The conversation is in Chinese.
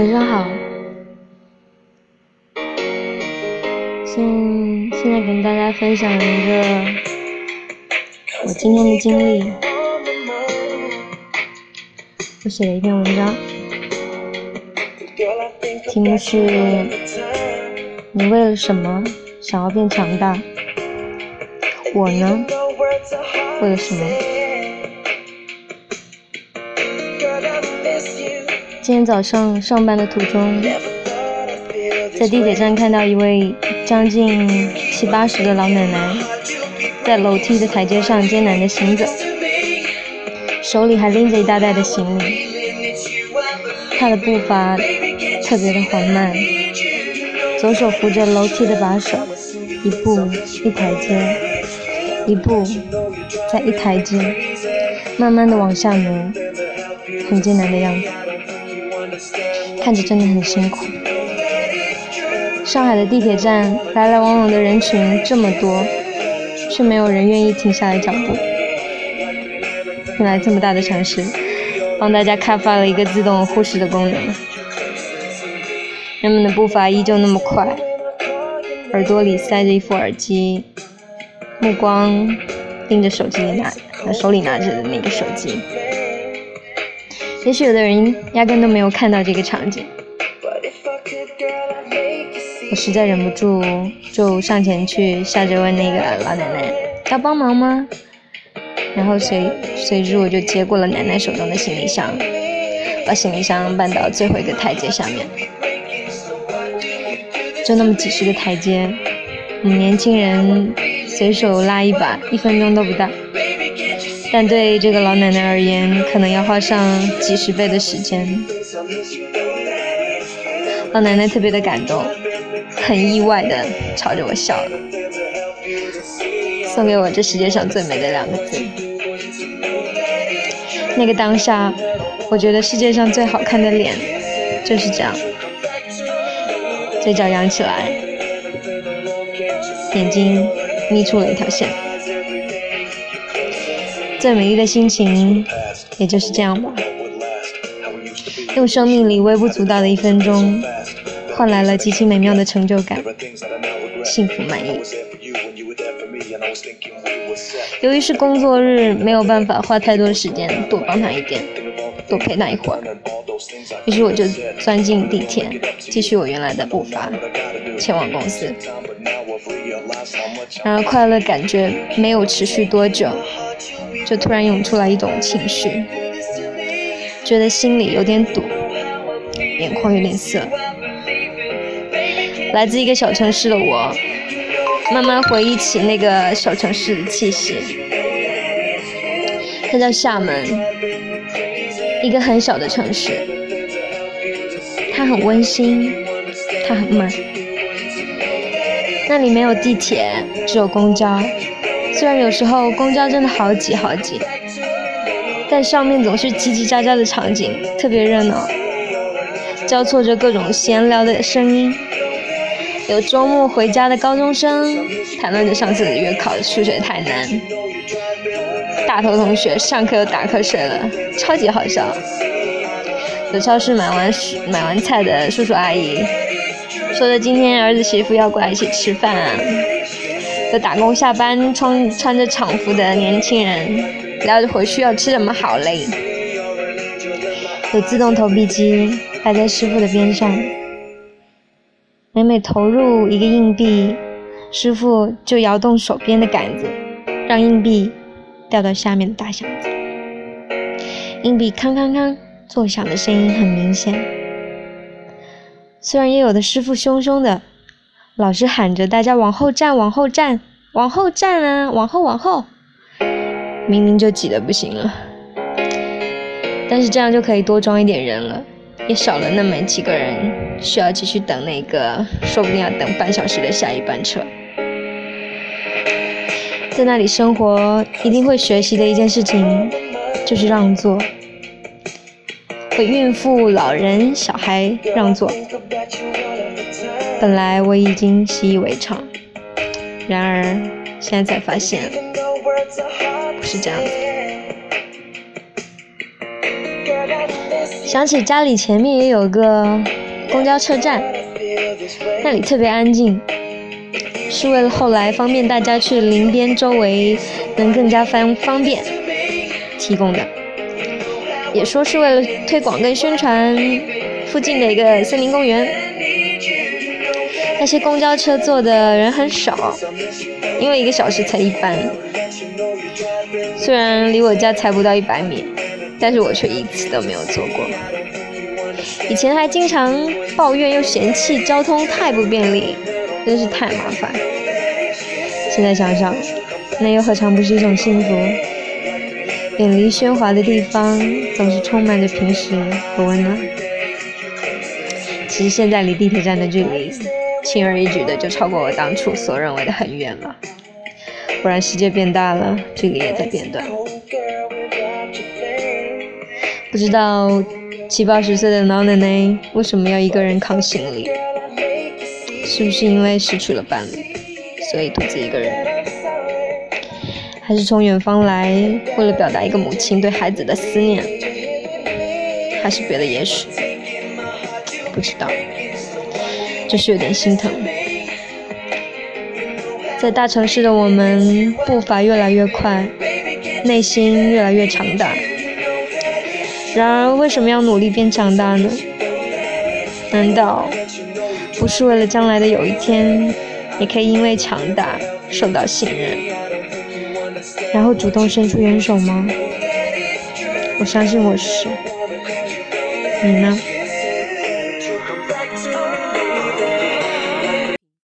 晚上好，现现在跟大家分享一个我今天的经历。我写了一篇文章，题目是“你为了什么想要变强大？”我呢，为了什么？今天早上上班的途中，在地铁站看到一位将近七八十的老奶奶，在楼梯的台阶上艰难的行走，手里还拎着一大袋的行李。她的步伐特别的缓慢，左手扶着楼梯的把手，一步一台阶，一步再一台阶，慢慢的往下挪，很艰难的样子。看着真的很辛苦。上海的地铁站来来往往的人群这么多，却没有人愿意停下来脚步。原来这么大的城市，帮大家开发了一个自动呼视的功能。人们的步伐依旧那么快，耳朵里塞着一副耳机，目光盯着手机里拿，手里拿着的那个手机。也许有的人压根都没有看到这个场景，我实在忍不住，就上前去笑着问那个老奶奶：“要帮忙吗？”然后随随之我就接过了奶奶手中的行李箱，把行李箱搬到最后一个台阶下面。就那么几十个台阶，我们年轻人随手拉一把，一分钟都不到。但对这个老奶奶而言，可能要花上几十倍的时间。老奶奶特别的感动，很意外的朝着我笑了，送给我这世界上最美的两个字。那个当下，我觉得世界上最好看的脸就是这样，嘴角扬起来，眼睛眯出了一条线。最美丽的心情，也就是这样吧。用生命里微不足道的一分钟，换来了极其美妙的成就感，幸福满意。由于是工作日，没有办法花太多的时间多帮他一点，多陪他一会儿。于是我就钻进地铁，继续我原来的步伐，前往公司。然而快乐感觉没有持续多久。就突然涌出来一种情绪，觉得心里有点堵，眼眶有点涩。来自一个小城市的我，慢慢回忆起那个小城市的气息。它叫厦门，一个很小的城市。它很温馨，它很慢。那里没有地铁，只有公交。虽然有时候公交真的好挤好挤，但上面总是叽叽喳喳的场景，特别热闹，交错着各种闲聊的声音。有周末回家的高中生谈论着上次的月考数学太难，大头同学上课又打瞌睡了，超级好笑。有超市买完买完菜的叔叔阿姨，说着今天儿子媳妇要过来一起吃饭。有打工下班穿穿着厂服的年轻人，聊着回去要吃什么好嘞。有自动投币机摆在师傅的边上，每每投入一个硬币，师傅就摇动手边的杆子，让硬币掉到下面的大箱子。硬币康康康作响的声音很明显。虽然也有的师傅凶凶的。老是喊着大家往后站，往后站，往后站啊，往后往后，明明就挤得不行了，但是这样就可以多装一点人了，也少了那么几个人需要继续等那个说不定要等半小时的下一班车。在那里生活，一定会学习的一件事情就是让座，为孕妇、老人、小孩让座。本来我已经习以为常，然而现在才发现不是这样子。想起家里前面也有个公交车站，那里特别安静，是为了后来方便大家去林边周围能更加方方便提供的，也说是为了推广跟宣传附近的一个森林公园。那些公交车坐的人很少，因为一个小时才一班。虽然离我家才不到一百米，但是我却一次都没有坐过。以前还经常抱怨又嫌弃交通太不便利，真是太麻烦。现在想想，那又何尝不是一种幸福？远离喧哗的地方，总是充满着平实和温暖。其实现在离地铁站的距离，轻而易举的就超过我当初所认为的很远了。不然世界变大了，距离也在变短。不知道七八十岁的老奶奶为什么要一个人扛行李？是不是因为失去了伴侣，所以独自一个人？还是从远方来，为了表达一个母亲对孩子的思念？还是别的也许？不知道，就是有点心疼。在大城市的我们，步伐越来越快，内心越来越强大。然而，为什么要努力变强大呢？难道不是为了将来的有一天，也可以因为强大受到信任，然后主动伸出援手吗？我相信我是。你呢？